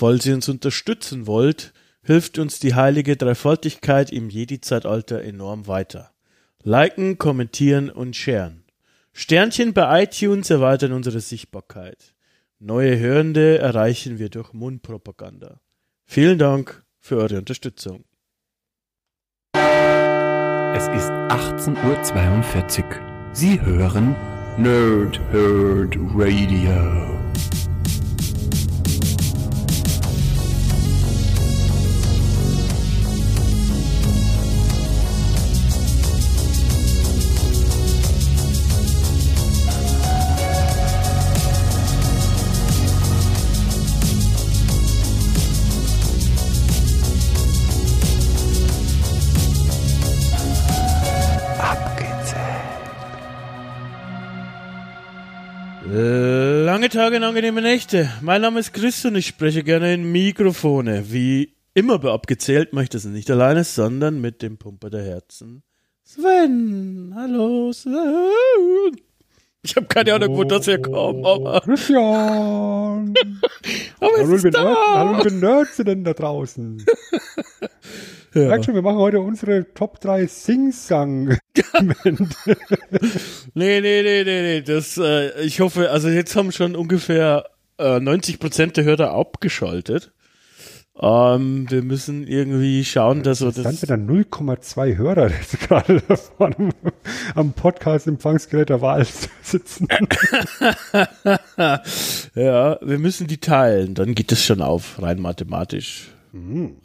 Falls ihr uns unterstützen wollt, hilft uns die heilige Dreifaltigkeit im Jedi-Zeitalter enorm weiter. Liken, kommentieren und sharen. Sternchen bei iTunes erweitern unsere Sichtbarkeit. Neue Hörende erreichen wir durch Mundpropaganda. Vielen Dank für eure Unterstützung. Es ist 18.42 Uhr. Sie hören Nerd Herd Radio. Tage und angenehme Nächte. Mein Name ist Chris und ich spreche gerne in Mikrofone. Wie immer bei abgezählt möchte ich es nicht alleine, sondern mit dem Pumper der Herzen. Sven, hallo Sven. Ich habe keine Ahnung, wo das herkommt, aber. Christian! aber hallo, liebe. Nerds, hallo, liebe Nerds denn da draußen. Ja. Merkt schon, wir machen heute unsere Top 3 Sing-Sang. Nee, nee, nee, nee, nee. Das, äh, ich hoffe, also jetzt haben schon ungefähr äh, 90% der Hörer abgeschaltet. Ähm, wir müssen irgendwie schauen, dass wir Dann das. wieder 0,2 Hörer jetzt gerade da vorne am Podcast-Empfangsgerät der Wahl sitzen. ja, wir müssen die teilen, dann geht es schon auf, rein mathematisch.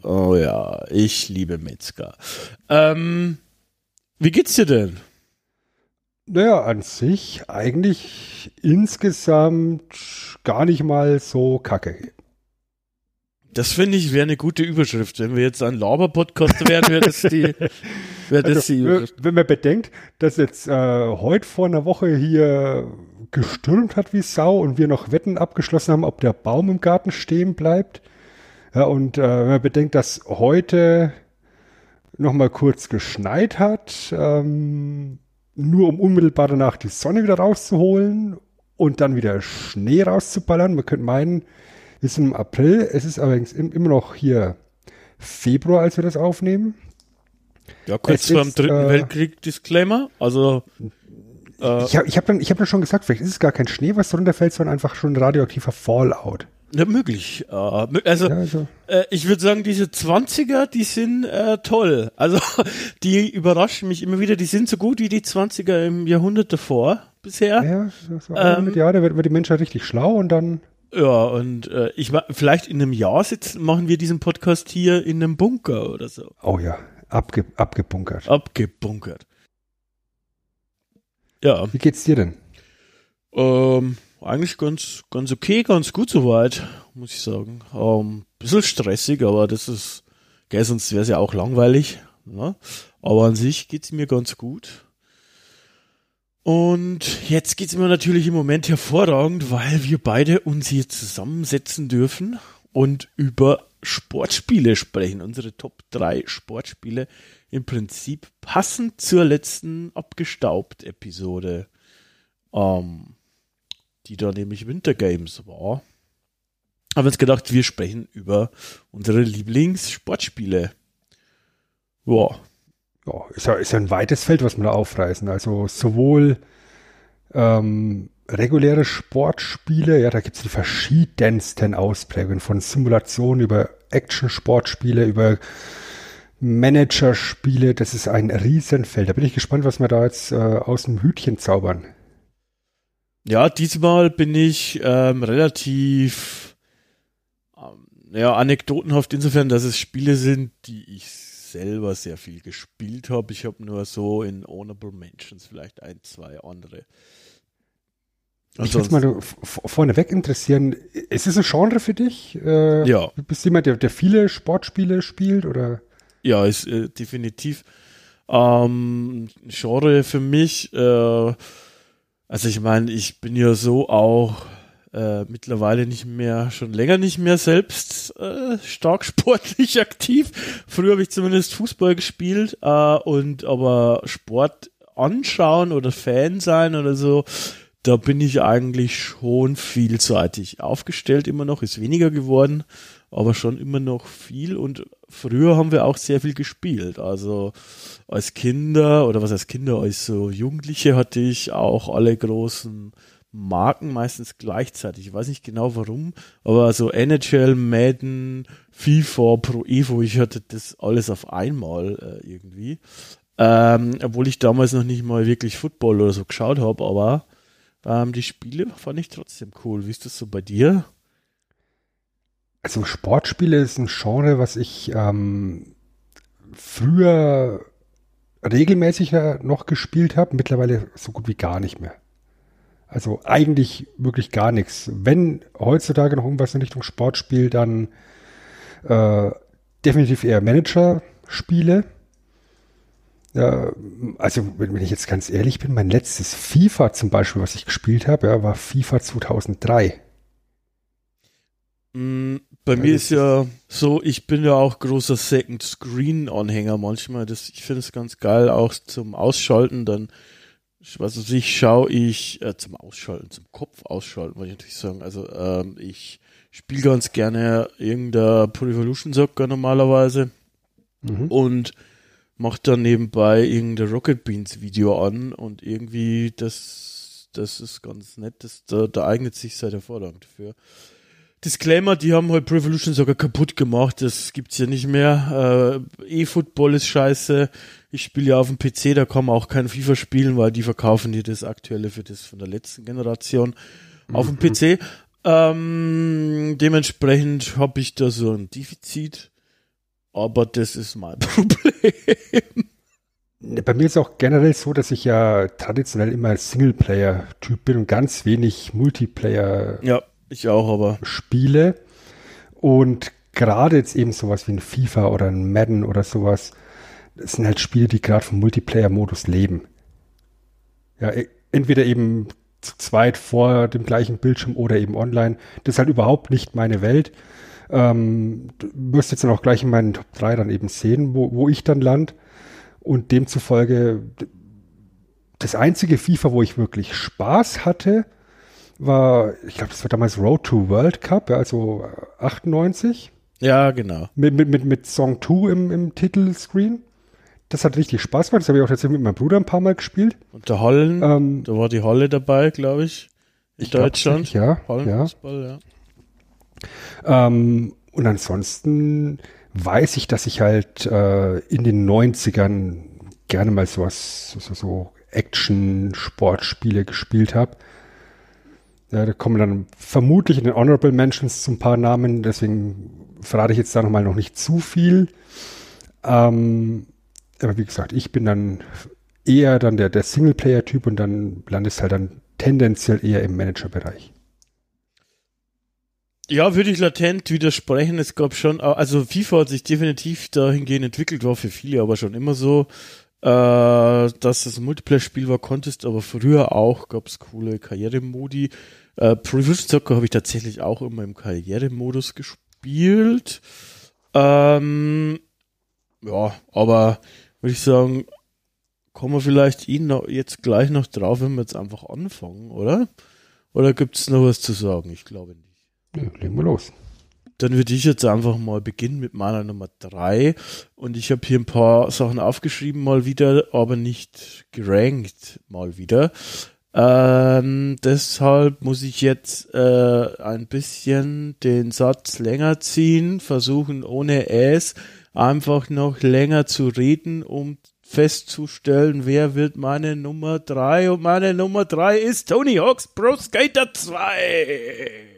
Oh ja, ich liebe Metzger. Ähm, wie geht's dir denn? Naja, an sich eigentlich insgesamt gar nicht mal so kacke. Das finde ich wäre eine gute Überschrift. Wenn wir jetzt ein Laber-Podcast wären, wäre das die, wäre das Also, die Überschrift. wenn man bedenkt, dass jetzt äh, heute vor einer Woche hier gestürmt hat wie Sau und wir noch Wetten abgeschlossen haben, ob der Baum im Garten stehen bleibt. Ja, und äh, wenn man bedenkt, dass heute noch mal kurz geschneit hat, ähm, nur um unmittelbar danach die Sonne wieder rauszuholen und dann wieder Schnee rauszuballern. Man könnte meinen, wir sind im April, es ist allerdings im, immer noch hier Februar, als wir das aufnehmen. Ja, kurz vor dem Dritten äh, Weltkrieg-Disclaimer. Also, äh, Ich habe ich hab dann, ich hab dann schon gesagt, vielleicht ist es gar kein Schnee, was runterfällt, sondern einfach schon radioaktiver Fallout. Ja, möglich. Äh, also, Ja, also, äh, ich würde sagen, diese 20er, die sind äh, toll. Also, die überraschen mich immer wieder. Die sind so gut wie die 20er im Jahrhundert davor bisher. ja, so, Ähm, 100 Jahre wird, wird die Menschheit richtig schlau und dann, Ja, und äh, ich vielleicht in einem Jahr sitzen, machen wir diesen Podcast hier in einem Bunker oder so. oh ja, abge, abgebunkert. Abgebunkert. Ja, Wie geht's dir denn? ähm, eigentlich ganz, ganz okay, ganz gut soweit, muss ich sagen. Ähm, bisschen stressig, aber das ist, gell, sonst wäre es ja auch langweilig. Ne? Aber an sich geht's mir ganz gut. Und jetzt geht's mir natürlich im Moment hervorragend, weil wir beide uns hier zusammensetzen dürfen und über Sportspiele sprechen. Unsere Top 3 Sportspiele im Prinzip passend zur letzten Abgestaubt-Episode, ähm, die da nämlich Winter Games war. Haben wir uns gedacht, wir sprechen über unsere Lieblingssportspiele. Ja, Ja, ist ja, ist ja ein weites Feld, was wir da aufreißen. Also sowohl ähm, reguläre Sportspiele, ja, da gibt's die verschiedensten Ausprägungen von Simulation über Action-Sportspiele, über Managerspiele. Das ist ein Riesenfeld. Da bin ich gespannt, was wir da jetzt äh, aus dem Hütchen zaubern. Ja, diesmal bin ich ähm, relativ ähm, ja, anekdotenhaft insofern, dass es Spiele sind, die ich selber sehr viel gespielt habe. Ich habe nur so in Honorable Mentions vielleicht ein, zwei andere. Mich würde mal f- f- vorneweg interessieren, ist es ein Genre für dich? Äh, Ja. Bist du jemand, der, der viele Sportspiele spielt oder? Ja, ist äh, definitiv ähm, Genre für mich. Äh, also ich meine, ich bin ja so auch äh, mittlerweile nicht mehr, schon länger nicht mehr selbst äh, stark sportlich aktiv. Früher habe ich zumindest Fußball gespielt äh, und aber Sport anschauen oder Fan sein oder so, da bin ich eigentlich schon vielseitig aufgestellt immer noch, ist weniger geworden. aber schon immer noch viel und früher haben wir auch sehr viel gespielt. Also als Kinder oder was als Kinder, als so Jugendliche hatte ich auch alle großen Marken meistens gleichzeitig. Ich weiß nicht genau warum, aber so NHL, Madden, FIFA, Pro Evo, ich hatte das alles auf einmal äh, irgendwie. Ähm, obwohl ich damals noch nicht mal wirklich Football oder so geschaut habe, aber ähm, die Spiele fand ich trotzdem cool. Wie ist das so bei dir? Also Sportspiele ist ein Genre, was ich ähm, früher regelmäßiger noch gespielt habe, mittlerweile so gut wie gar nicht mehr. Also eigentlich wirklich gar nichts. Wenn heutzutage noch irgendwas in Richtung Sportspiel, dann äh, definitiv eher Manager-Spiele. Ja, also wenn, ich jetzt ganz ehrlich bin, mein letztes FIFA zum Beispiel, was ich gespielt habe, ja, war FIFA 2003. Bei mir ist ja so, ich bin ja auch großer Second Screen Anhänger manchmal. Das, ich finde es ganz geil, auch zum Ausschalten. Dann, was weiß ich, schaue ich äh, zum Ausschalten, zum Kopf ausschalten, wollte ich natürlich sagen. Also ähm, ich spiele ganz gerne irgendein Pro Evolution Soccer normalerweise mhm. und mache dann nebenbei irgendein Rocket Beans Video an und irgendwie das, das ist ganz nett. Das, da, da eignet sich seit hervorragend dafür. Disclaimer, die haben halt Pro Evolution sogar kaputt gemacht. Das gibt's ja nicht mehr. Äh, E-Football ist scheiße. Ich spiele ja auf dem PC, da kann man auch kein FIFA spielen, weil die verkaufen dir das aktuelle für das von der letzten Generation auf dem PC. Ähm, dementsprechend habe ich da so ein Defizit, aber das ist mein Problem. Bei mir ist auch generell so, dass ich ja traditionell immer Singleplayer-Typ bin und ganz wenig Multiplayer ja, ich auch, aber spiele. Und gerade jetzt eben sowas wie ein FIFA oder ein Madden oder sowas, das sind halt Spiele, die gerade vom Multiplayer-Modus leben. Ja, e, entweder eben zu zweit vor dem gleichen Bildschirm oder eben online. Das ist halt überhaupt nicht meine Welt. Ähm, du wirst jetzt dann auch gleich in meinen Top 3 dann eben sehen, wo, wo ich dann land. Und demzufolge das einzige FIFA, wo ich wirklich Spaß hatte, war, ich glaube, das war damals Road to World Cup, also 98. Ja, genau. Mit, mit, mit, mit Song 2 im, im Titelscreen. Das hat richtig Spaß gemacht. Das habe ich auch tatsächlich mit meinem Bruder ein paar Mal gespielt. Und der Hollen, ähm, da war die Holle dabei, glaube ich. In ich Deutschland. Ja, Hollenfußball, ja. ja. Ähm, und ansonsten weiß ich, dass ich halt äh, in den 90ern gerne mal sowas, so, so Action-Sportspiele gespielt habe. Ja, da kommen dann vermutlich in den Honorable Mentions zu ein paar Namen, deswegen verrate ich jetzt da nochmal noch nicht zu viel. Ähm, aber wie gesagt, ich bin dann eher dann der, der Singleplayer-Typ und dann landest halt dann tendenziell eher im Manager-Bereich. Ja, würde ich latent widersprechen. Es gab schon, also FIFA hat sich definitiv dahingehend entwickelt, war für viele aber schon immer so, dass es ein Multiplayer-Spiel war, Contest, aber früher auch gab es coole Karrieremodi. Äh, Previous Soccer habe ich tatsächlich auch immer im Karrieremodus gespielt. Ähm, ja, aber würde ich sagen, kommen wir vielleicht ihn noch, jetzt gleich noch drauf, wenn wir jetzt einfach anfangen, oder? Oder gibt es noch was zu sagen? Ich glaube nicht. Ja, legen wir los. Dann würde ich jetzt einfach mal beginnen mit meiner Nummer drei Und ich habe hier ein paar Sachen aufgeschrieben, mal wieder, aber nicht gerankt, mal wieder. Ähm, deshalb muss ich jetzt äh, ein bisschen den Satz länger ziehen, versuchen ohne es einfach noch länger zu reden, um festzustellen, wer wird meine Nummer drei und meine Nummer drei ist Tony Hawk's Pro Skater 2.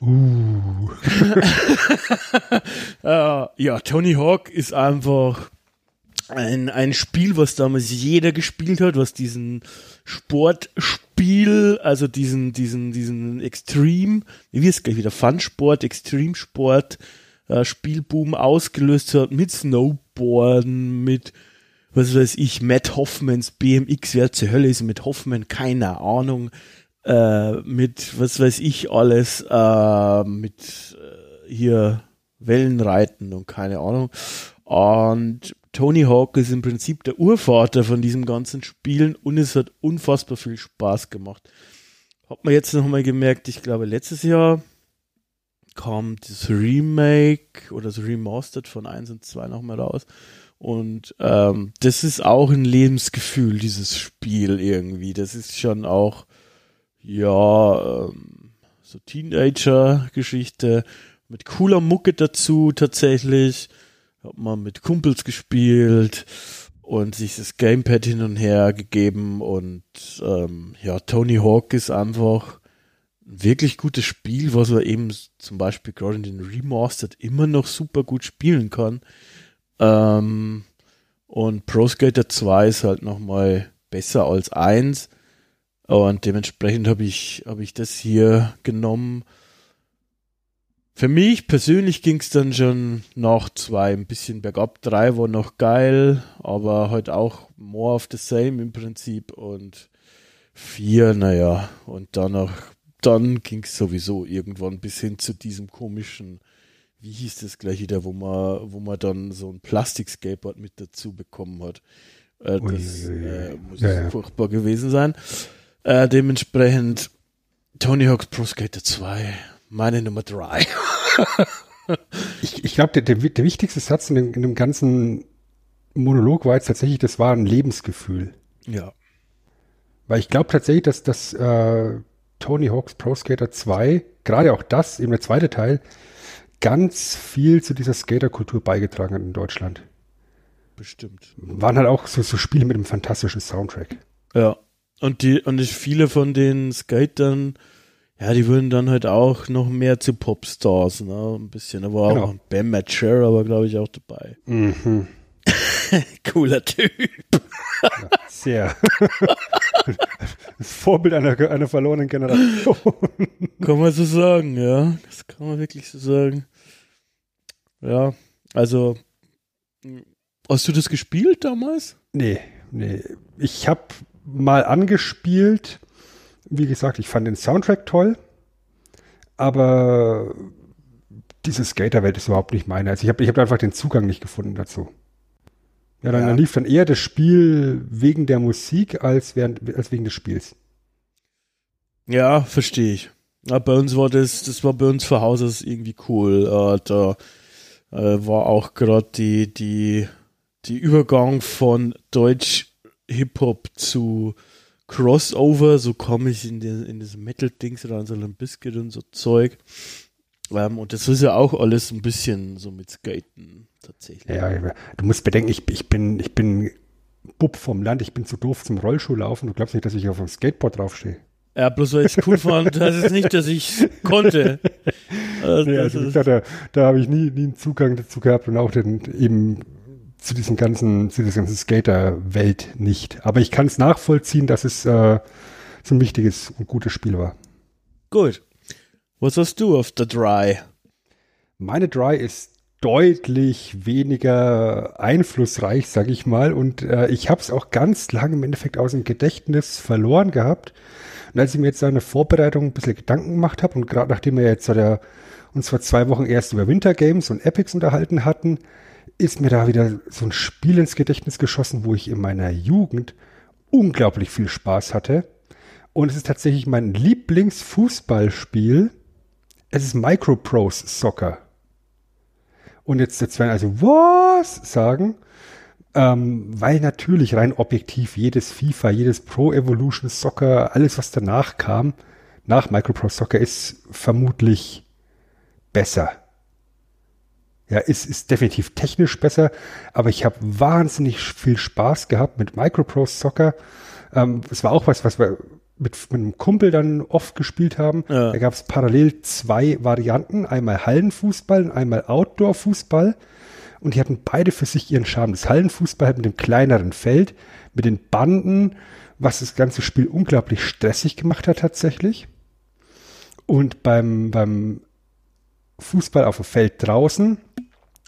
Uh. uh, ja, Tony Hawk ist einfach ein, ein Spiel, was damals jeder gespielt hat, was diesen Sportspiel, also diesen, diesen, diesen Extreme, wie ist gleich wieder, Fun-Sport, Extremsport, äh, Spielboom ausgelöst hat mit Snowboarden, mit was weiß ich, Matt Hoffmans BMX, wer zur Hölle ist mit Hoffman, keine Ahnung, äh, mit was weiß ich alles, äh, mit äh, hier Wellenreiten und keine Ahnung. Und Tony Hawk ist im Prinzip der Urvater von diesem ganzen Spielen und es hat unfassbar viel Spaß gemacht. Hat man jetzt noch mal gemerkt, ich glaube letztes Jahr kam das Remake oder das Remastered von 1 und 2 nochmal raus. Und ähm, das ist auch ein Lebensgefühl, dieses Spiel irgendwie. Das ist schon auch, ja, ähm, so Teenager-Geschichte mit cooler Mucke dazu tatsächlich. Hat man mit Kumpels gespielt und sich das Gamepad hin und her gegeben und ähm, ja, Tony Hawk ist einfach ein wirklich gutes Spiel, was man eben zum Beispiel gerade in den Remastered immer noch super gut spielen kann. Ähm, und Pro Skater 2 ist halt nochmal besser als 1. Und dementsprechend habe ich, hab ich das hier genommen. Für mich persönlich ging es dann schon nach zwei ein bisschen bergab. Drei war noch geil, aber halt auch more of the same im Prinzip. Und vier, naja, und danach, dann ging es sowieso irgendwann bis hin zu diesem komischen wie hieß das gleich wieder, wo man, wo man dann so ein Plastik-Skateboard mit dazu bekommen hat. Äh, das äh, muss ja, ja. furchtbar gewesen sein. Äh, dementsprechend Tony Hawk's Pro Skater 2, meine Nummer 3. ich ich glaube, der, der, der, wichtigste Satz in dem, in dem ganzen Monolog war jetzt tatsächlich, das war ein Lebensgefühl. Ja. Weil ich glaube tatsächlich, dass das äh, Tony Hawk's Pro Skater 2, gerade auch das, eben der zweite Teil, ganz viel zu dieser Skaterkultur beigetragen hat in Deutschland. Bestimmt. Waren halt auch so, so Spiele mit einem fantastischen Soundtrack. Ja. Und die, und viele von den Skatern, ja, die würden dann halt auch noch mehr zu Popstars, ne? Ein bisschen. Da war genau. auch Bam Matcher, aber glaube ich auch dabei. Mhm. Cooler Typ. Ja, sehr. Vorbild einer, einer verlorenen Generation. Kann man so sagen, ja. Das kann man wirklich so sagen. Ja, also hast du das gespielt damals? Nee, nee. Ich habe mal angespielt. Wie gesagt, ich fand den Soundtrack toll, aber diese Skaterwelt ist überhaupt nicht meine. Also ich habe ich hab einfach den Zugang nicht gefunden dazu. Ja, dann, ja. dann lief dann eher das Spiel wegen der Musik als, während, als wegen des Spiels. Ja, verstehe ich. Ja, bei uns war das, das war bei uns zu Hause irgendwie cool. Äh, da äh, war auch gerade die, die, die Übergang von Deutsch Hip-Hop zu Crossover, so komme ich in, den, in das Metal-Dings oder an so einem Biscuit und so Zeug. Ähm, und das ist ja auch alles ein bisschen so mit Skaten tatsächlich. Ja, du musst bedenken, ich, ich bin, ich bin Bub vom Land, ich bin zu doof zum Rollschuhlaufen. Du glaubst nicht, dass ich auf einem Skateboard draufstehe. Ja, bloß weil ich es cool fand, heißt es nicht, dass ich konnte. Also, nee, also gesagt, da, da habe ich nie, nie einen Zugang dazu gehabt und auch den, eben zu diesem ganzen, zu dieser ganzen Skater-Welt nicht. Aber ich kann es nachvollziehen, dass es äh, so ein wichtiges und gutes Spiel war. Gut. Was hast du auf der Dry? Meine Dry ist deutlich weniger einflussreich, sag ich mal. Und äh, ich habe es auch ganz lange im Endeffekt aus dem Gedächtnis verloren gehabt. Und als ich mir jetzt eine Vorbereitung ein bisschen Gedanken gemacht habe und gerade nachdem wir jetzt der, uns vor zwei Wochen erst über Winter Games und Epics unterhalten hatten, ist mir da wieder so ein Spiel ins Gedächtnis geschossen, wo ich in meiner Jugend unglaublich viel Spaß hatte. Und es ist tatsächlich mein Lieblingsfußballspiel es ist Microprose Soccer. Und jetzt, jetzt werden also was sagen, ähm, weil natürlich rein objektiv jedes FIFA, jedes Pro Evolution Soccer, alles was danach kam, nach Microprose Soccer ist vermutlich besser. Ja, ist, ist definitiv technisch besser, aber ich habe wahnsinnig viel Spaß gehabt mit Microprose Soccer. Ähm, es war auch was, was wir mit, mit einem Kumpel dann oft gespielt haben. Ja. Da gab es parallel zwei Varianten, einmal Hallenfußball und einmal Outdoor-Fußball. Und die hatten beide für sich ihren Charme. Das Hallenfußball mit dem kleineren Feld, mit den Banden, was das ganze Spiel unglaublich stressig gemacht hat tatsächlich. Und beim, beim Fußball auf dem Feld draußen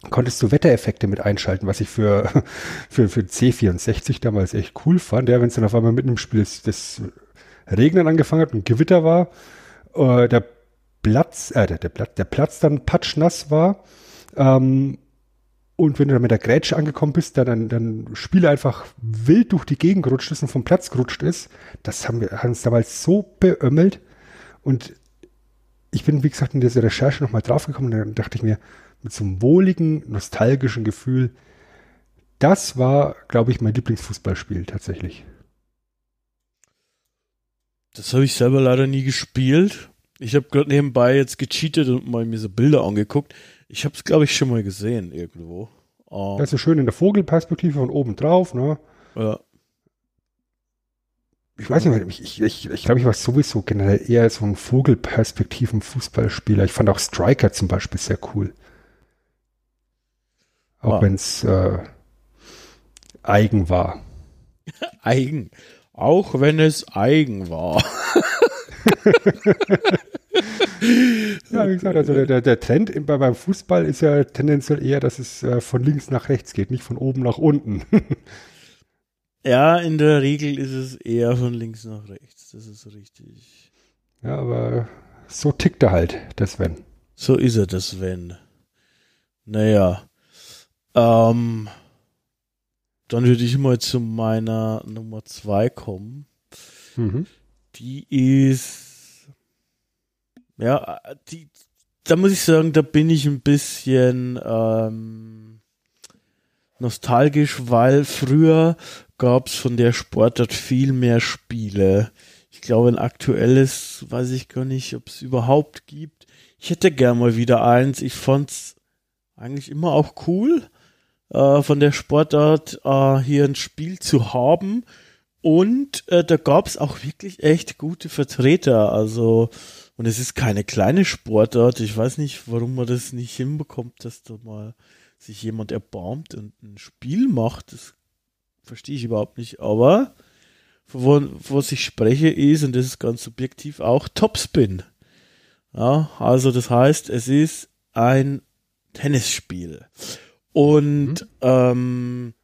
konntest du Wettereffekte mit einschalten, was ich für, für, für C64 damals echt cool fand. Ja, wenn es dann auf einmal mitten im Spiel ist, das Regnen angefangen hat und Gewitter war, äh, der Platz, äh, der, der, Platz, der Platz dann patschnass war. Ähm, und wenn du dann mit der Grätsche angekommen bist, dann, dann, dann Spiel einfach wild durch die Gegend gerutscht ist und vom Platz gerutscht ist, das haben wir haben uns damals so beömmelt. Und ich bin, wie gesagt, in dieser Recherche nochmal draufgekommen und dann dachte ich mir, mit so einem wohligen, nostalgischen Gefühl, das war, glaube ich, mein Lieblingsfußballspiel tatsächlich. Das habe ich selber leider nie gespielt. Ich habe gerade nebenbei jetzt gecheatet und mal mir so Bilder angeguckt. Ich habe es, glaube ich, schon mal gesehen irgendwo. Uh, das ist schön in der Vogelperspektive von oben drauf, ne? Ja. Ich weiß nicht, ich, ich, ich, ich glaube, ich war sowieso generell eher so ein Vogelperspektiven-Fußballspieler. Ich fand auch Striker zum Beispiel sehr cool. Auch ah. wenn es äh, eigen war. eigen. Auch wenn es eigen war. ja, wie gesagt, also der, der Trend beim Fußball ist ja tendenziell eher, dass es äh, von links nach rechts geht, nicht von oben nach unten. ja, in der Regel ist es eher von links nach rechts. Das ist richtig. Ja, aber so tickt er halt, der Sven. So ist er, der Sven. Naja. Ähm, dann würde ich mal zu meiner Nummer zwei kommen. Mhm. Die ist, ja, die, da muss ich sagen, da bin ich ein bisschen ähm, nostalgisch, weil früher gab es von der Sportart viel mehr Spiele. Ich glaube, ein aktuelles, weiß ich gar nicht, ob es überhaupt gibt. Ich hätte gern mal wieder eins. Ich fand's eigentlich immer auch cool äh, von der Sportart äh, hier ein Spiel zu haben. Und äh, da gab es auch wirklich echt gute Vertreter. Also, und es ist keine kleine Sportart. Ich weiß nicht, warum man das nicht hinbekommt, dass da mal sich jemand erbarmt und ein Spiel macht. Das verstehe ich überhaupt nicht. Aber von was ich spreche ist, und das ist ganz subjektiv auch, Topspin. Ja, also das heißt, es ist ein Tennisspiel. Und mhm. ähm,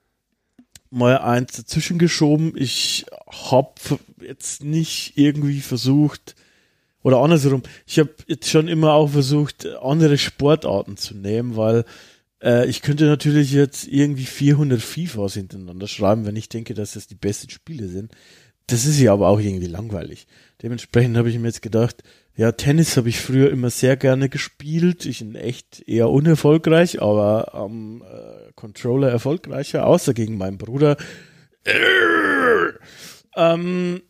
mal eins dazwischen geschoben. Ich habe jetzt nicht irgendwie versucht, oder andersrum, ich habe jetzt schon immer auch versucht, andere Sportarten zu nehmen, weil äh, ich könnte natürlich jetzt irgendwie 400 FIFAs hintereinander schreiben, wenn ich denke, dass das die besten Spiele sind. Das ist ja aber auch irgendwie langweilig. Dementsprechend habe ich mir jetzt gedacht, ja, Tennis habe ich früher immer sehr gerne gespielt. Ich bin echt eher unerfolgreich, aber am äh, Controller erfolgreicher, außer gegen meinen Bruder. Ähm,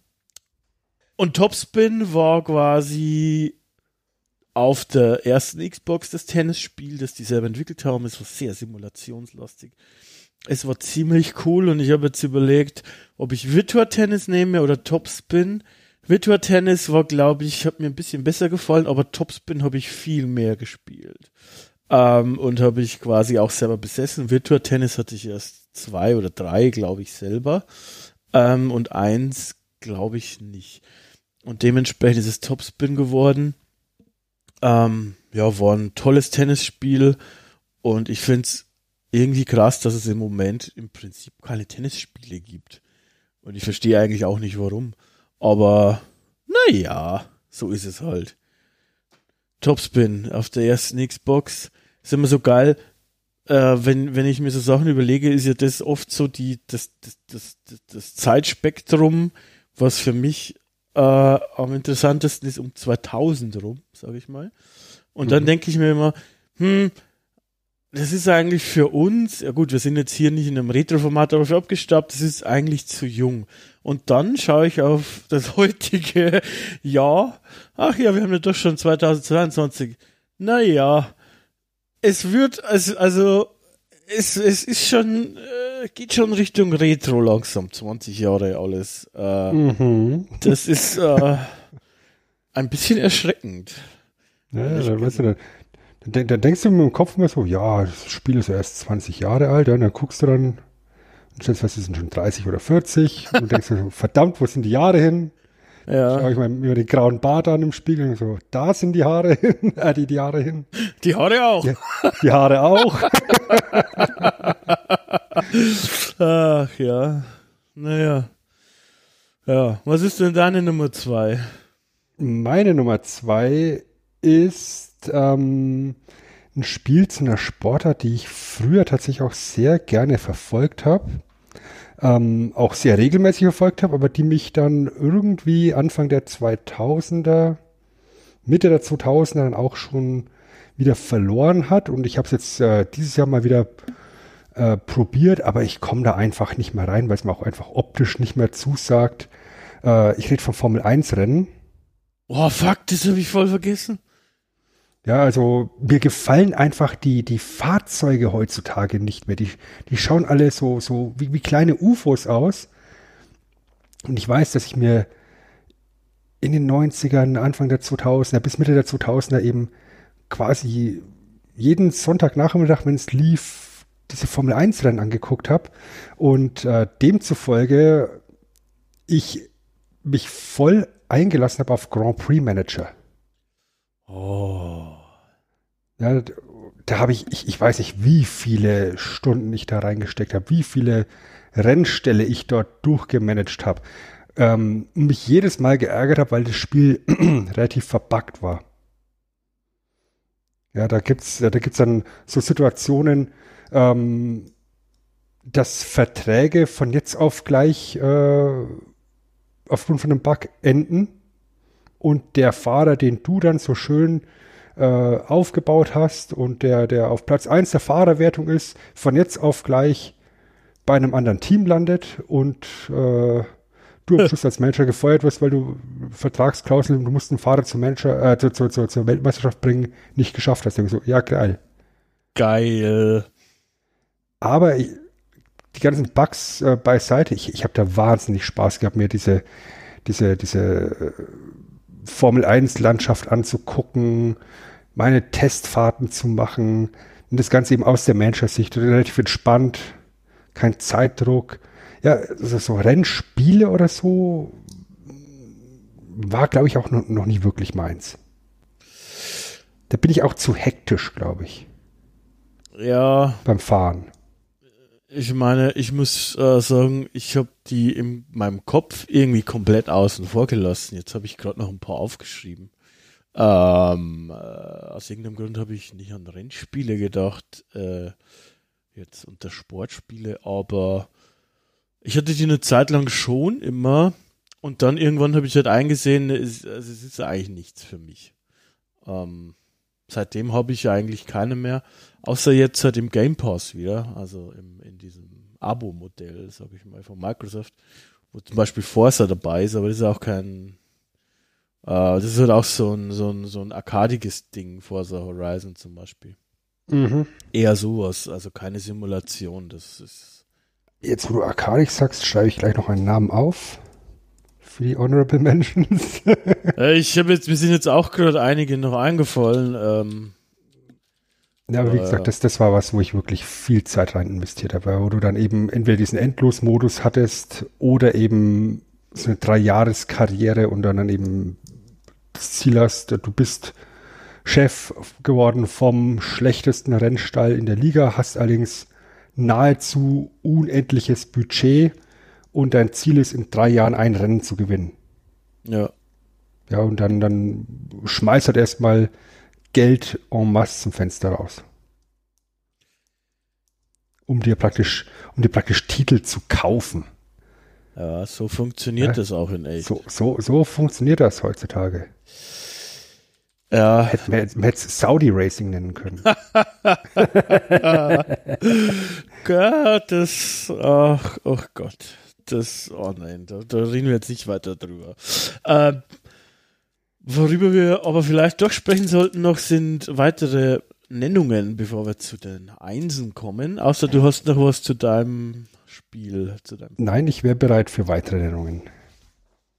und Topspin war quasi auf der ersten Xbox das Tennisspiel, das die selber entwickelt haben. Es war sehr simulationslastig. Es war ziemlich cool und ich habe jetzt überlegt, ob ich Virtua Tennis nehme oder Topspin. Virtua Tennis war, glaube ich, hat mir ein bisschen besser gefallen, aber Topspin habe ich viel mehr gespielt. Ähm, und habe ich quasi auch selber besessen. Virtua Tennis hatte ich erst zwei oder drei, glaube ich, selber. Ähm, und eins, glaube ich, nicht. Und dementsprechend ist es Topspin geworden. Ähm, ja, war ein tolles Tennisspiel. Und ich finde es irgendwie krass, dass es im Moment im Prinzip keine Tennisspiele gibt. Und ich verstehe eigentlich auch nicht warum. Aber naja, so ist es halt. Topspin auf der ersten Xbox ist immer so geil. Äh, wenn, wenn ich mir so Sachen überlege, ist ja das oft so die, das, das, das, das Zeitspektrum, was für mich äh, am interessantesten ist, um 2000 rum, sage ich mal. Und mhm. dann denke ich mir immer, hm, das ist eigentlich für uns, ja gut, wir sind jetzt hier nicht in einem Retro-Format, aber für abgestaubt, das ist eigentlich zu jung. Und dann schaue ich auf das heutige Jahr. Ach ja, wir haben ja doch schon 2022. Naja, es wird, also, also es, es ist schon, äh, geht schon Richtung Retro langsam, 20 Jahre alles. Äh, mhm. Das ist äh, ein bisschen erschreckend. Ja, ja weißt du, dann, dann, denkst du mit dem Kopf immer so, ja, das Spiel ist ja erst 20 Jahre alt, ja, und dann guckst du dann und stellst fest, es sind schon 30 oder 40 und denkst du, verdammt, wo sind die Jahre hin? Ja. Schau ich mal über den grauen Bart an im Spiegel und so, da sind die Haare hin, äh, die, die Haare hin. Die Haare auch. Die, die Haare auch. Ach ja. Naja. Ja, was ist denn deine Nummer zwei? Meine Nummer zwei ist ähm, ein Spiel zu einer Sportart, die ich früher tatsächlich auch sehr gerne verfolgt habe ähm, auch sehr regelmäßig verfolgt habe, aber die mich dann irgendwie Anfang der 2000er Mitte der 2000er dann auch schon wieder verloren hat. Und ich habe es jetzt äh, dieses Jahr mal wieder äh, probiert, aber ich komme da einfach nicht mehr rein, weil es mir auch einfach optisch nicht mehr zusagt. Äh, ich rede von Formel 1 Rennen. Oh, fuck, das habe ich voll vergessen. Ja, also mir gefallen einfach die, die Fahrzeuge heutzutage nicht mehr. Die, die schauen alle so, so wie, wie kleine UFOs aus. Und ich weiß, dass ich mir in den 90ern, Anfang der 2000er bis Mitte der 2000er eben quasi jeden Sonntagnachmittag, wenn es lief, diese Formel 1 Rennen angeguckt habe und äh, demzufolge ich mich voll eingelassen habe auf Grand Prix Manager. Oh. Ja, da habe ich, ich, ich weiß nicht, wie viele Stunden ich da reingesteckt habe, wie viele Rennställe ich dort durchgemanagt habe. Ähm, mich jedes Mal geärgert habe, weil das Spiel relativ verbuggt war. Ja, da gibt's, da gibt's dann so Situationen, ähm, dass Verträge von jetzt auf gleich äh, aufgrund von einem Bug enden und der Fahrer, den du dann so schön äh, aufgebaut hast und der, der auf Platz 1 der Fahrerwertung ist, von jetzt auf gleich bei einem anderen Team landet und äh, du am Schluss als Manager gefeuert wirst, weil du Vertragsklauseln, du musst einen Fahrer zum Manager, äh, zur, zur, zur, zur Weltmeisterschaft bringen, nicht geschafft hast. So, ja, geil. Geil. Aber ich, die ganzen Bugs äh, beiseite, ich, ich habe da wahnsinnig Spaß gehabt, mir diese, diese, diese äh, Formel 1 Landschaft anzugucken, meine Testfahrten zu machen und das Ganze eben aus der Manager-Sicht relativ entspannt, kein Zeitdruck. Ja, also so Rennspiele oder so war, glaube ich, auch noch, noch nie wirklich meins. Da bin ich auch zu hektisch, glaube ich. Ja. Beim Fahren. Ich meine, ich muss äh, sagen, ich habe die in meinem Kopf irgendwie komplett außen vor gelassen. Jetzt habe ich gerade noch ein paar aufgeschrieben. Ähm, äh, aus irgendeinem Grund habe ich nicht an Rennspiele gedacht, äh, jetzt unter Sportspiele, aber ich hatte die eine Zeit lang schon immer und dann irgendwann habe ich halt eingesehen, es, also es ist eigentlich nichts für mich. Ähm, seitdem habe ich eigentlich keine mehr, außer jetzt halt im Game Pass wieder, also im, in diesem Abo-Modell, sage ich mal, von Microsoft, wo zum Beispiel Forza dabei ist, aber das ist auch kein äh, das ist halt auch so ein, so ein, so ein arkadiges Ding, Forza Horizon zum Beispiel. Mhm. Eher sowas, also keine Simulation, das ist. Jetzt, wo du arkadig sagst, schreibe ich gleich noch einen Namen auf. Für die Honorable Mentions. Äh, ich habe jetzt, mir sind jetzt auch gerade einige noch eingefallen. Ähm, ja, aber wie gesagt, das, das war was, wo ich wirklich viel Zeit rein investiert habe, wo du dann eben entweder diesen Endlosmodus hattest oder eben so eine Drei-Jahres-Karriere und dann, dann eben das Ziel hast, du bist Chef geworden vom schlechtesten Rennstall in der Liga, hast allerdings nahezu unendliches Budget und dein Ziel ist, in drei Jahren ein Rennen zu gewinnen. ja. Ja, und dann, dann schmeißt halt erstmal Geld en masse zum Fenster raus. Um dir praktisch, um dir praktisch Titel zu kaufen. Ja, so funktioniert Ja. das auch in echt. So, so, so funktioniert das heutzutage. Ja, Hätte, man hätte es Saudi Racing nennen können. Gott, das, ach, oh Gott, das, oh nein, da, da reden wir jetzt nicht weiter drüber. Ähm, worüber wir aber vielleicht doch sprechen sollten noch, sind weitere Nennungen, bevor wir zu den Einsen kommen. Außer du hast noch was zu deinem Spiel, zu deinem Nein, ich wäre bereit für weitere Nennungen.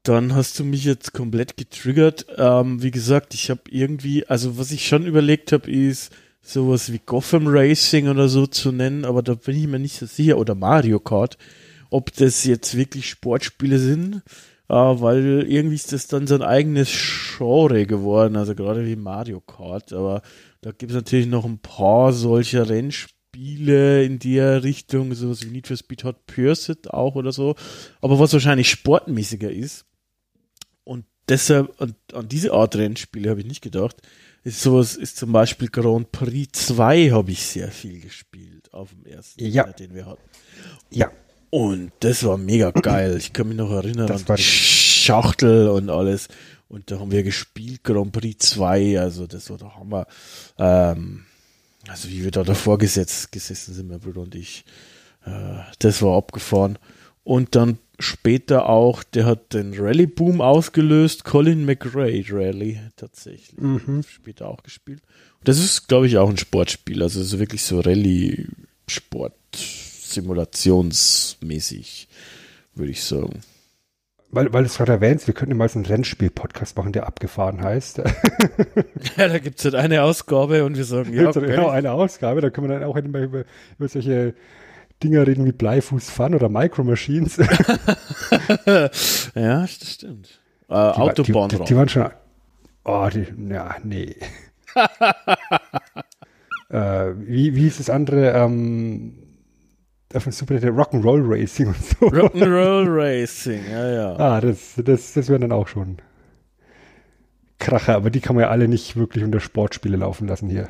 dann hast du mich jetzt komplett getriggert. Ähm, wie gesagt, ich habe irgendwie, also was ich schon überlegt habe, ist sowas wie Gotham Racing oder so zu nennen, aber da bin ich mir nicht so sicher. Oder Mario Kart, ob das jetzt wirklich Sportspiele sind, äh, weil irgendwie ist das dann so ein eigenes Genre geworden, also gerade wie Mario Kart. Aber da gibt es natürlich noch ein paar solcher Rennspiele in der Richtung, sowas wie Need for Speed Hot Pursuit auch oder so. Aber was wahrscheinlich sportmäßiger ist, und deshalb, an, an diese Art Rennspiele habe ich nicht gedacht, ist sowas, ist zum Beispiel Grand Prix 2 habe ich sehr viel gespielt auf dem ersten, Ja. Rechner, den wir hatten. Ja, Und das war mega geil. Ich kann mich noch erinnern Das an war- die Schachtel und alles. Und da haben wir gespielt, Grand Prix 2, also das war der Hammer. Ähm, also wie wir da davor gesetzt, gesessen sind, mein Bruder und ich. Äh, das war abgefahren. Und dann später auch, der hat den Rallye-Boom ausgelöst, Colin McRae Rally tatsächlich. Mhm. Später auch gespielt. Und das ist, glaube ich, auch ein Sportspiel. Also es ist wirklich so Rallye-Sport, simulationsmäßig, würde ich sagen. Weil, weil du es gerade erwähnst, wir könnten mal so einen Rennspiel-Podcast machen, der abgefahren heißt. Ja, da gibt es halt eine Ausgabe und wir sagen, ja, Gibt's okay. genau eine Ausgabe, da können wir dann auch immer über, über solche Dinger reden wie Bleifuß Fun oder Micro Machines. ja, das stimmt. Äh, Autobahn die, die, die waren schon. Oh, die, ja, nee. äh, wie, wie hieß das andere? Ähm, auf dem Super Nintendo Rock'n'Roll Racing und so. Rock'n'Roll Racing, ja, ja. Ah, das, das, das wären dann auch schon Kracher, aber die kann man ja alle nicht wirklich unter Sportspiele laufen lassen hier.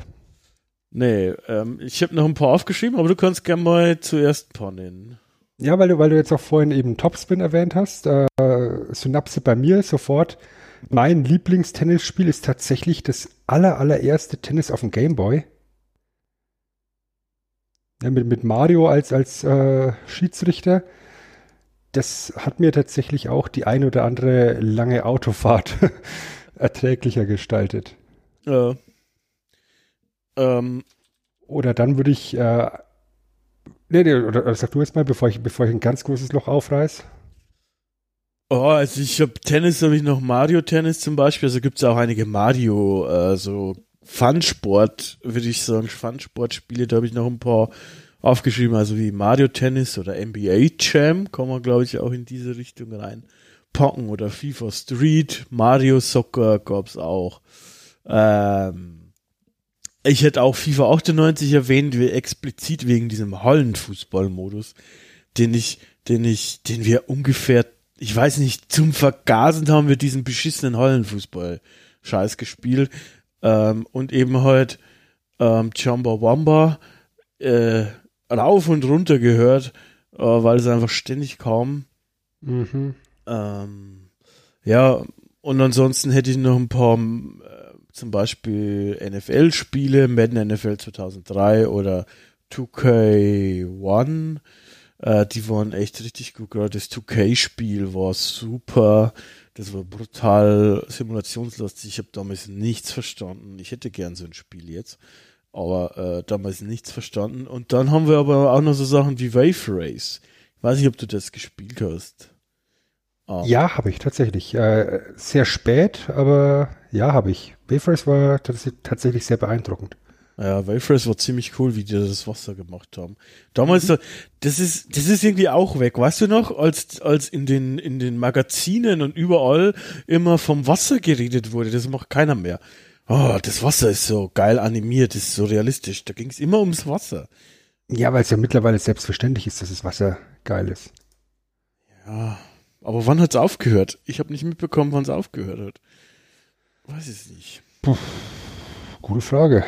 Nee, ähm, ich habe noch ein paar aufgeschrieben, aber du kannst gerne mal zuerst ein paar nennen. Ja, weil du, weil du jetzt auch vorhin eben Topspin erwähnt hast, äh, Synapse bei mir sofort. Mein Lieblingstennisspiel ist tatsächlich das aller, allererste Tennis auf dem Gameboy. Ja, mit, mit Mario als, als äh, Schiedsrichter. Das hat mir tatsächlich auch die eine oder andere lange Autofahrt erträglicher gestaltet. Ja. Ähm, Oder dann würde ich, äh, nee, nee, oder, oder sag du jetzt mal, bevor ich, bevor ich ein ganz großes Loch aufreiß. oh, also ich habe Tennis, habe ich noch Mario Tennis zum Beispiel. Also gibt es auch einige Mario, äh, so Fun-Sport, würde ich sagen, Fun-Sport-Spiele. Da habe ich noch ein paar aufgeschrieben, also wie Mario Tennis oder NBA Jam, kann man glaube ich auch in diese Richtung rein packen oder FIFA Street, Mario Soccer gab's auch. Ähm, ich hätte auch FIFA 98 erwähnt, wie explizit wegen diesem Hallenfußballmodus, den ich, den ich, den wir ungefähr, ich weiß nicht, zum Vergasen haben wir diesen beschissenen Hallenfußball-Scheiß gespielt. Ähm, und eben halt ähm, Chamba Wamba äh, rauf und runter gehört, äh, weil es einfach ständig kam. Mhm. Ähm, ja, und ansonsten hätte ich noch ein paar, äh, zum Beispiel NFL-Spiele, Madden NFL 2003 oder 2K1. Äh, die waren echt richtig gut. Gerade das 2K-Spiel war super. Das war brutal simulationslastig. Ich habe damals nichts verstanden. Ich hätte gern so ein Spiel jetzt. Aber äh, damals nichts verstanden. Und dann haben wir aber auch noch so Sachen wie Wave Race. Ich weiß nicht, ob du das gespielt hast. Ah. Ja, habe ich tatsächlich. Äh, sehr spät, aber ja, habe ich. Wafers war tats tatsächlich sehr beeindruckend. Ja, Race war ziemlich cool, wie die das Wasser gemacht haben. Damals, da- das ist, das ist irgendwie auch weg, weißt du noch, als, als in den, in den Magazinen und überall immer vom Wasser geredet wurde, das macht keiner mehr. Oh, das Wasser ist so geil animiert, ist so realistisch. Da ging es immer ums Wasser. Ja, weil es ja mittlerweile selbstverständlich ist, dass das Wasser geil ist. Ja, aber wann hat's aufgehört? Ich habe nicht mitbekommen, wann es aufgehört hat. Weiß es nicht. Gute Frage.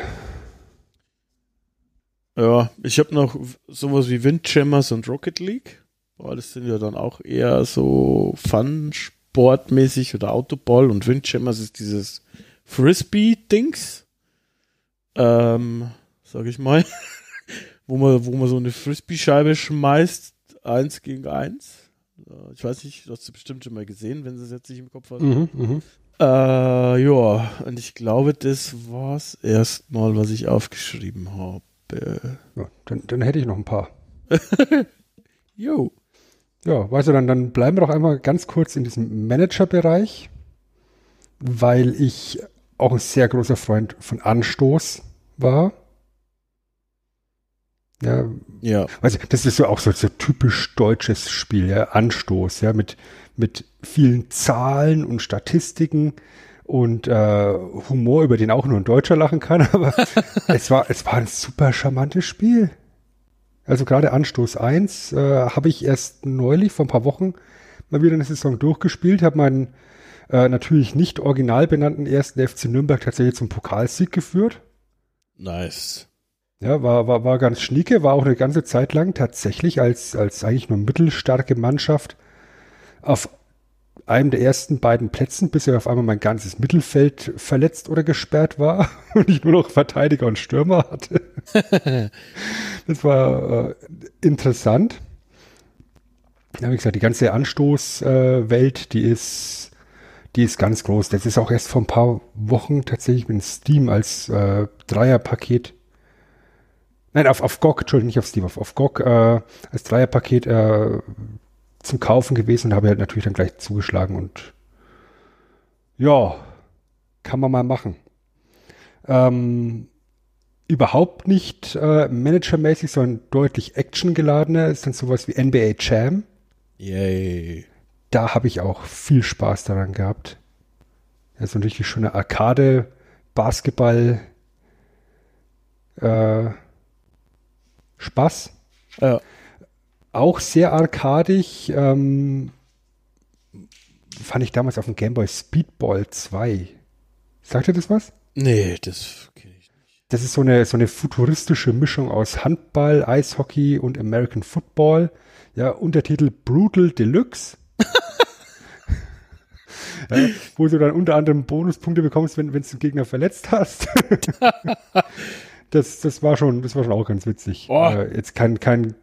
Ja, ich habe noch sowas wie Windjammers und Rocket League. Boah, das sind ja dann auch eher so Fun-Sportmäßig oder Autoball und Windjammers ist dieses Frisbee-Dings. Ähm, sag ich mal. wo man, wo man so eine Frisbee-Scheibe schmeißt, eins gegen eins. Ich weiß nicht, du hast du bestimmt schon mal gesehen, wenn du es jetzt nicht im Kopf hast. Mhm, mhm. Äh, ja, und ich glaube, das war's erstmal, was ich aufgeschrieben habe. Ja, dann, dann hätte ich noch ein paar. Jo. Ja, weißt du, dann, dann bleiben wir doch einmal ganz kurz in diesem Manager-Bereich, weil ich auch ein sehr großer Freund von Anstoß war. Ja, Ja. also das ist so auch so, so typisch deutsches Spiel, ja, Anstoß, ja, mit, mit vielen Zahlen und Statistiken und äh, Humor, über den auch nur ein Deutscher lachen kann, aber es war, es war ein super charmantes Spiel. Also gerade Anstoß 1 äh, habe ich erst neulich, vor ein paar Wochen, mal wieder eine Saison durchgespielt, habe meinen äh, natürlich nicht original benannten ersten FC Nürnberg tatsächlich zum Pokalsieg geführt. Nice. Ja, war, war, war ganz schnieke, war auch eine ganze Zeit lang tatsächlich als, als eigentlich nur mittelstarke Mannschaft auf einem der ersten beiden Plätzen, bis er auf einmal mein ganzes Mittelfeld verletzt oder gesperrt war und ich nur noch Verteidiger und Stürmer hatte. das war äh, interessant. Ja, wie gesagt, die ganze Anstoßwelt, äh, die ist, die ist ganz groß. Das ist auch erst vor ein paar Wochen tatsächlich mit Steam als äh, Dreierpaket Nein, auf, auf GOG, Entschuldigung, nicht auf Steam, auf, auf GOG äh, als Dreierpaket äh, zum Kaufen gewesen und habe halt natürlich dann gleich zugeschlagen und ja, kann man mal machen. Ähm, überhaupt nicht äh, managermäßig, sondern deutlich actiongeladener ist dann sowas wie NBA Jam. Yay. Da habe ich auch viel Spaß daran gehabt. Ja, so ein richtig schöner Arcade, Basketball, äh, Spaß. Ja. Auch sehr arkadig. Ähm, fand ich damals auf dem Gameboy Speedball 2. Sagt ihr das was? Nee, das kenne ich nicht. Das ist so eine, so eine futuristische Mischung aus Handball, Eishockey und American Football. Ja, Untertitel Brutal Deluxe. ja, wo du dann unter anderem Bonuspunkte bekommst, wenn, wenn du den Gegner verletzt hast. das, das war schon, das war schon auch ganz witzig. Oh. Äh, jetzt kein, kein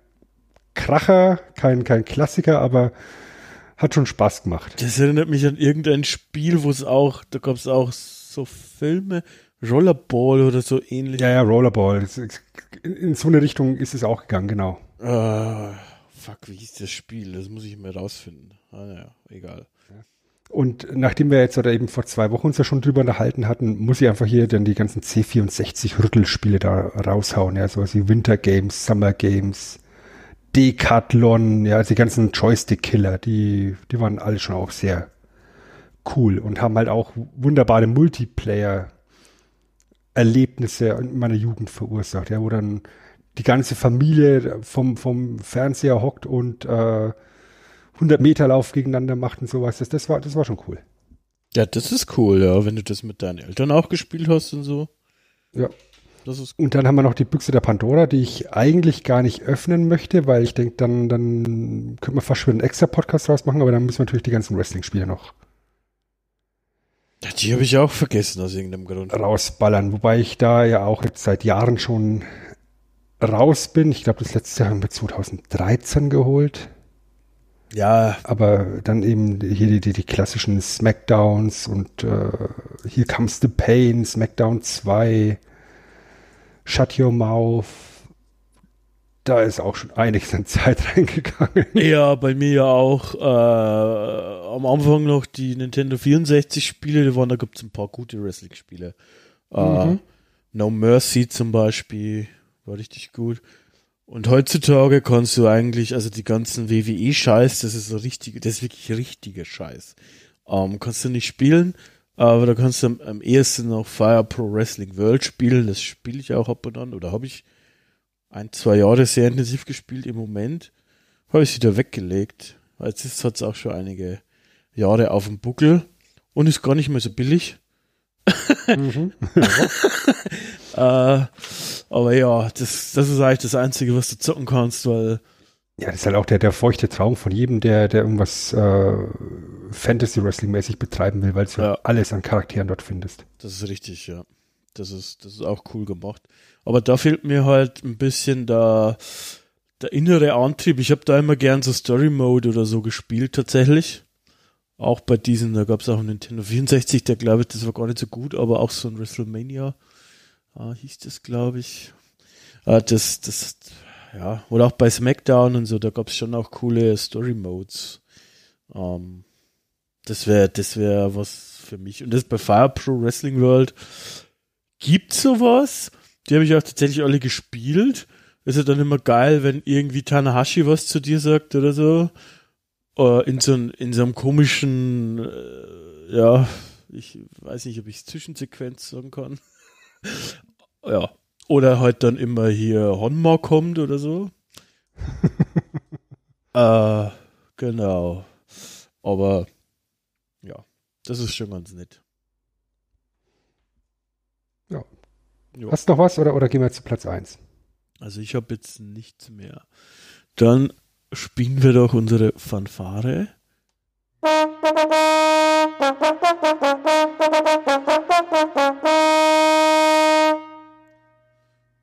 Kracher, kein, kein Klassiker, aber hat schon Spaß gemacht. Das erinnert mich an irgendein Spiel, wo es auch, da gab es auch so Filme, Rollerball oder so ähnlich. Ja, ja, Rollerball. In, in so eine Richtung ist es auch gegangen, genau. Uh, fuck, wie hieß das Spiel? Das muss ich mal rausfinden. Ah, naja, egal. Und nachdem wir jetzt oder eben vor zwei Wochen uns ja schon drüber unterhalten hatten, muss ich einfach hier dann die ganzen C64-Rüttelspiele da raushauen. Ja, sowas wie Winter Games, Summer Games, Decathlon, ja, also die ganzen Joystick-Killer, die, die waren alle schon auch sehr cool und haben halt auch wunderbare Multiplayer-Erlebnisse in meiner Jugend verursacht, ja, wo dann die ganze Familie vom, vom Fernseher hockt und äh, 100 Meter Lauf gegeneinander macht und sowas. Das, das, war, das war schon cool. Ja, das ist cool, ja, wenn du das mit deinen Eltern auch gespielt hast und so. Ja. Das ist Und dann haben wir noch die Büchse der Pandora, die ich eigentlich gar nicht öffnen möchte, weil ich denke, dann, dann könnte man fast schon einen extra Podcast rausmachen, aber dann müssen wir natürlich die ganzen Wrestling-Spiele noch Ja, Die habe ich auch vergessen aus irgendeinem Grund. rausballern. Wobei ich da ja auch jetzt seit Jahren schon raus bin. Ich glaube, das letzte Jahr haben wir 2013 geholt. Ja, Aber dann eben hier die, die, die klassischen Smackdowns und äh, hier comes the pain, Smackdown 2, Shut Your Mouth. Da ist auch schon einiges an Zeit reingegangen. ja, bei mir ja auch äh, am Anfang noch die Nintendo 64 Spiele, da waren, da gibt es ein paar gute Wrestling-Spiele. Äh, Mhm. No Mercy zum Beispiel, war richtig gut. Und heutzutage kannst du eigentlich, also die ganzen WWE-Scheiß, das ist so richtig, das ist wirklich richtiger Scheiß. Ähm, kannst du nicht spielen, aber da kannst du am, am ehesten noch Fire Pro Wrestling World spielen. Das spiele ich auch ab und an, oder habe ich ein, zwei Jahre sehr intensiv gespielt. Im Moment habe ich es wieder weggelegt. Jetzt hat es auch schon einige Jahre auf dem Buckel und ist gar nicht mehr so billig. Mhm. Äh, aber ja, das, das ist eigentlich das Einzige, was du zocken kannst, weil Ja, das ist halt auch der, der feuchte Traum von jedem, der, der irgendwas äh, Fantasy-Wrestling-mäßig betreiben will, weil du Ja. alles an Charakteren dort findest. das ist richtig, ja. Das ist, das ist auch cool gemacht. Aber da fehlt mir halt ein bisschen da der innere Antrieb. Ich habe da immer gern so Story Mode oder so gespielt tatsächlich. Auch bei diesen, da gab es auch einen Nintendo 64, der glaube ich, das war gar nicht so gut, aber auch so ein WrestleMania ah, hieß das, glaube ich. Ah, das, das, ja, oder auch bei SmackDown und so, da gab es schon auch coole Story Modes. Ähm, das wäre, das wäre was für mich. Und das bei Fire Pro Wrestling World gibt sowas. Die habe ich auch tatsächlich alle gespielt. Ist ja dann immer geil, wenn irgendwie Tanahashi was zu dir sagt oder so. Äh, in so, in so einem komischen, äh, ja, ich weiß nicht, ob ich Zwischensequenz sagen kann. ja. Oder halt dann immer hier Honma kommt oder so. äh, genau. Aber ja, das ist schon ganz nett. Ja. Ja. Hast du noch was oder, oder gehen wir zu Platz 1? Also ich habe jetzt nichts mehr. Dann spielen wir doch unsere Fanfare.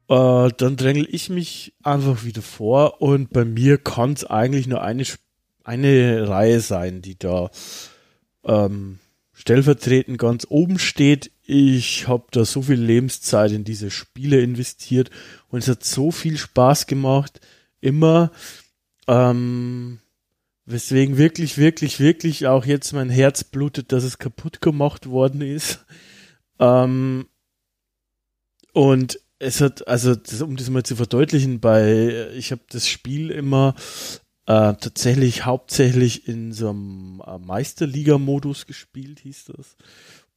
Äh, dann drängel ich mich einfach wieder vor und bei mir kann es eigentlich nur eine, eine Reihe sein, die da ähm, stellvertretend ganz oben steht. Ich habe da so viel Lebenszeit in diese Spiele investiert und es hat so viel Spaß gemacht, immer. Ähm, weswegen wirklich, wirklich, wirklich auch jetzt mein Herz blutet, dass es kaputt gemacht worden ist. Ähm, und es hat, also das, um das mal zu verdeutlichen, bei ich habe das Spiel immer äh, tatsächlich hauptsächlich in so einem äh, Meisterliga-Modus gespielt, hieß das.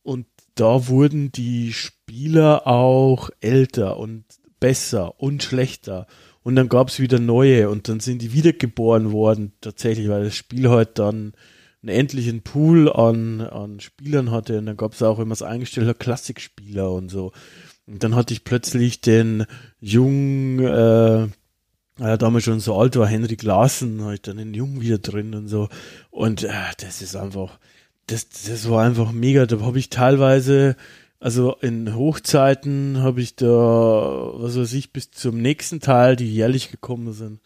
Und da wurden die Spieler auch älter und besser und schlechter. Und dann gab es wieder neue und dann sind die wiedergeboren worden, tatsächlich, weil das Spiel halt dann einen endlichen Pool an, an Spielern hatte und dann gab es auch immer das eingestellte Klassikspieler und so. Und dann hatte ich plötzlich den jungen, äh, ja, damals schon so alt war, Henrik Larsen, hatte ich dann den Jungen wieder drin und so. Und äh, das ist einfach, das, das war einfach mega. Da habe ich teilweise, also in Hochzeiten habe ich da, was weiß ich, bis zum nächsten Teil, die jährlich gekommen sind,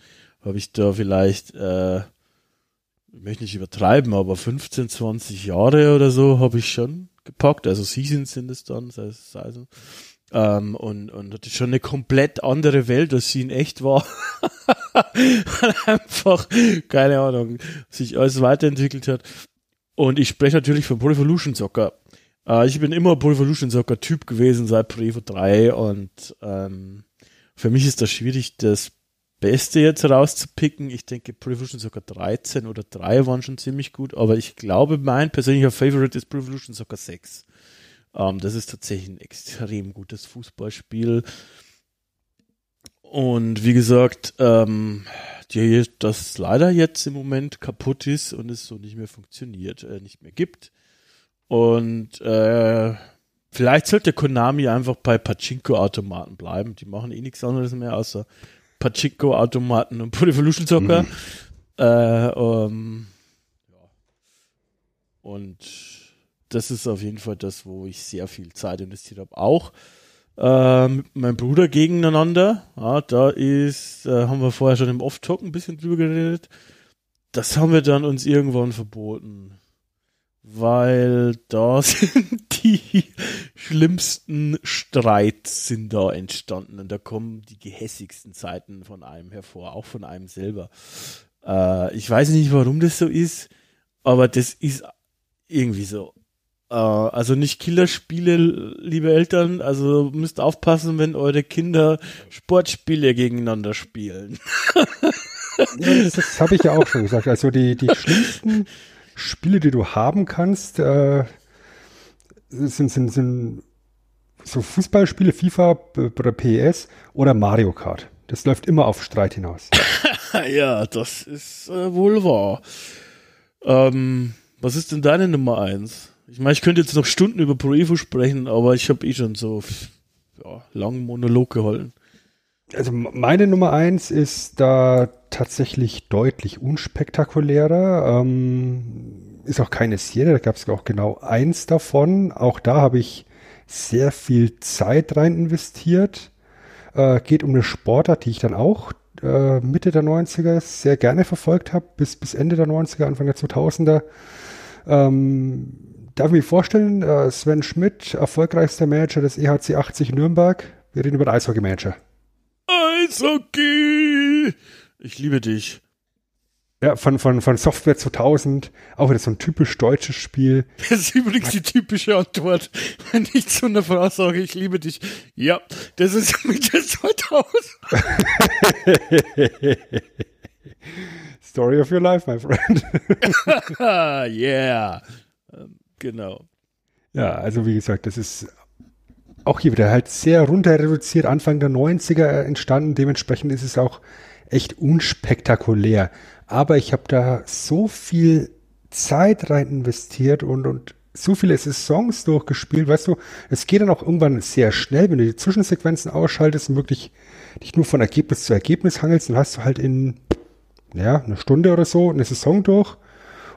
habe ich da vielleicht, äh, ich möchte nicht übertreiben, aber 15, 20 Jahre oder so habe ich schon gepackt. Also Seasons sind es dann, das heißt, also ähm, und, und das ist schon eine komplett andere Welt, als sie in echt war. Einfach, keine Ahnung, sich alles weiterentwickelt hat. Und ich spreche natürlich von Pro Evolution Soccer. Äh, ich bin immer Pro Evolution Soccer Typ gewesen seit Pro Evo 3 und ähm, für mich ist das schwierig, das Beste jetzt rauszupicken. Ich denke, Pro Evolution Soccer 13 oder 3 waren schon ziemlich gut, aber ich glaube, mein persönlicher Favorite ist Pro Evolution Soccer 6. Ähm, das ist tatsächlich ein extrem gutes Fußballspiel. Und wie gesagt, ähm, die, das leider jetzt im Moment kaputt ist und es so nicht mehr funktioniert, äh, nicht mehr gibt. Und äh, vielleicht sollte Konami einfach bei Pachinko-Automaten bleiben. Die machen eh nichts anderes mehr außer Pachinko-Automaten und Pro Evolution Soccer. Mhm. Äh, um, ja. Und das ist auf jeden Fall das, wo ich sehr viel Zeit investiert habe. Auch äh, mit meinem Bruder gegeneinander. Ja, da ist, äh, haben wir vorher schon im Off-Talk ein bisschen drüber geredet. Das haben wir dann uns irgendwann verboten. Weil da sind die schlimmsten Streits sind da entstanden und da kommen die gehässigsten Zeiten von einem hervor, auch von einem selber. Äh, ich weiß nicht, warum das so ist, aber das ist irgendwie so. Äh, also nicht Killerspiele, liebe Eltern. Also müsst aufpassen, wenn eure Kinder Sportspiele gegeneinander spielen. das, das habe ich ja auch schon gesagt. Also die, die schlimmsten Spiele, die du haben kannst, äh, sind, sind, sind so Fußballspiele, FIFA oder PS oder Mario Kart. Das läuft immer auf Streit hinaus. ja, das ist äh, wohl wahr. Ähm, was ist denn deine Nummer eins? Ich meine, ich könnte jetzt noch Stunden über Pro Evo sprechen, aber ich habe eh schon so ja, langen Monolog gehalten. Also meine Nummer eins ist da tatsächlich deutlich unspektakulärer. Ähm, ist auch keine Serie, da gab es auch genau eins davon. Auch da habe ich sehr viel Zeit rein investiert. Äh, geht um eine Sportart, die ich dann auch äh, Mitte der 90er sehr gerne verfolgt habe, bis, bis Ende der 90er, Anfang der 2000er. Ähm, darf ich mir vorstellen, äh, Sven Schmidt, erfolgreichster Manager des EHC 80 Nürnberg. Wir reden über den Eishockey-Manager. Eishockey! Ich liebe dich. Ja, von, von, von Software 2000, auch wieder so ein typisch deutsches Spiel. Das ist übrigens die typische Antwort, wenn ich zu einer Frau sage, ich liebe dich. Ja, das ist mit der 2000. Story of your life, my friend. yeah. Genau. Ja, also wie gesagt, das ist auch hier wieder halt sehr runter reduziert, Anfang der 90er entstanden. Dementsprechend ist es auch echt unspektakulär. Aber ich habe da so viel Zeit rein investiert und, und so viele Songs durchgespielt, weißt du, es geht dann auch irgendwann sehr schnell, wenn du die Zwischensequenzen ausschaltest und wirklich dich nur von Ergebnis zu Ergebnis hangelst, dann hast du halt in, ja, eine Stunde oder so eine Saison durch. Und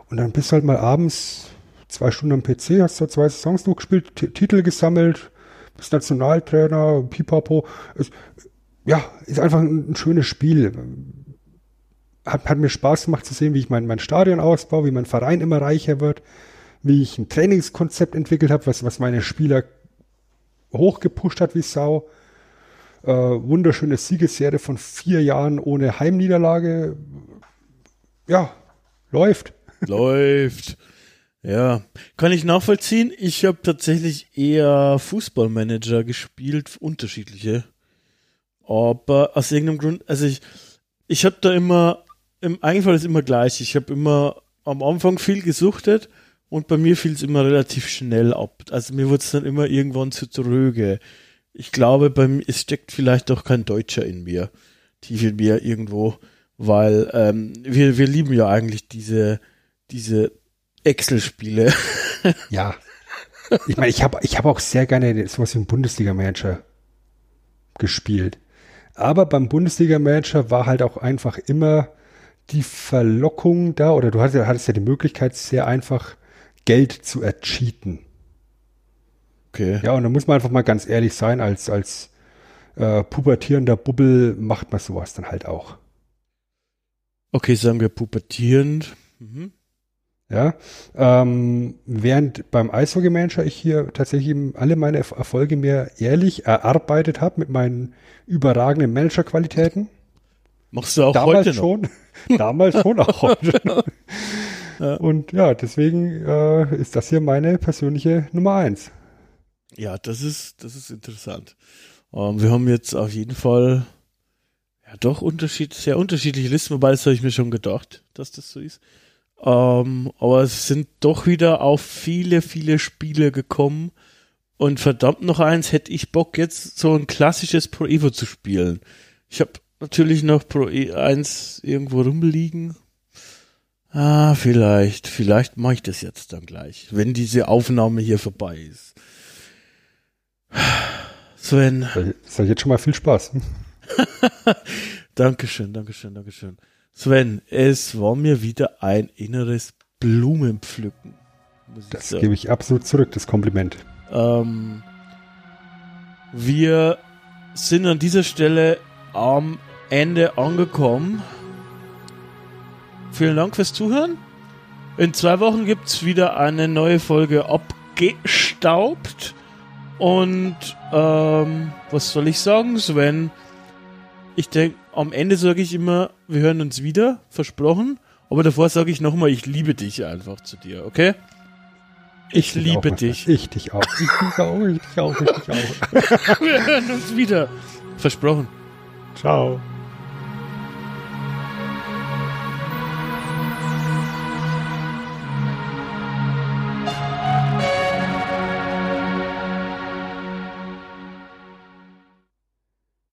und dann bist du halt mal abends zwei Stunden am PC, hast da zwei Songs durchgespielt, T Titel gesammelt, bist Nationaltrainer, pipapo. Es, ja, ist einfach ein, ein schönes Spiel. Hat, hat mir Spaß gemacht zu sehen, wie ich mein, mein Stadion ausbaue, wie mein Verein immer reicher wird, wie ich ein Trainingskonzept entwickelt habe, was, was meine Spieler hochgepusht hat wie Sau. Äh, wunderschöne Siegesserie von vier Jahren ohne Heimniederlage. Ja, läuft. Läuft. Ja, kann ich nachvollziehen. Ich habe tatsächlich eher Fußballmanager gespielt, unterschiedliche. Aber aus irgendeinem Grund, also ich, ich habe da immer, im Einfall ist immer gleich. Ich habe immer am Anfang viel gesuchtet und bei mir fiel es immer relativ schnell ab. Also mir wurde es dann immer irgendwann zu tröge. Ich glaube, bei mir, es steckt vielleicht auch kein Deutscher in mir, tief in mir irgendwo, weil ähm, wir, wir lieben ja eigentlich diese, diese Excel-Spiele. Ja. Ich meine, ich habe ich hab auch sehr gerne sowas wie ein Bundesliga-Manager gespielt. Aber beim Bundesliga-Manager war halt auch einfach immer die Verlockung da, oder du hattest, hattest ja die Möglichkeit, sehr einfach Geld zu ercheaten. Okay. Ja, und da muss man einfach mal ganz ehrlich sein, als, als äh, pubertierender Bubbel macht man sowas dann halt auch. Okay, sagen wir pubertierend. Mhm. Ja, ähm, während beim Eishockey-Manager ich hier tatsächlich eben alle meine Erf- Erfolge mir ehrlich erarbeitet habe mit meinen überragenden Managerqualitäten. Machst du auch Damals heute noch? schon, damals schon, auch heute. Und ja, deswegen äh, ist das hier meine persönliche Nummer eins. Ja, das ist, das ist interessant. Ähm, wir haben jetzt auf jeden Fall ja doch Unterschied, sehr unterschiedliche Listen, wobei das habe ich mir schon gedacht, dass das so ist. Ähm, aber es sind doch wieder auf viele, viele Spiele gekommen. Und verdammt noch eins, hätte ich Bock, jetzt so ein klassisches Pro Evo zu spielen. Ich habe natürlich noch Pro E1 irgendwo rumliegen. Ah, vielleicht, vielleicht mache ich das jetzt dann gleich, wenn diese Aufnahme hier vorbei ist. Sven, hat jetzt schon mal viel Spaß. Dankeschön, Dankeschön, Dankeschön. Sven, es war mir wieder ein inneres Blumenpflücken. ich Das sagen. gebe ich absolut zurück, das Kompliment. Ähm, wir sind an dieser Stelle am Ende angekommen. Vielen Dank fürs Zuhören. In zwei Wochen gibt es wieder eine neue Folge abgestaubt. Und ähm, was soll ich sagen, Sven? Ich denke, am Ende sage ich immer, wir hören uns wieder, versprochen. Aber davor sage ich nochmal, ich liebe dich einfach zu dir, okay? Ich dich liebe dich. Ich dich auch. Ich dich auch, ich dich auch, ich dich auch. Wir hören uns wieder. Versprochen. Ciao.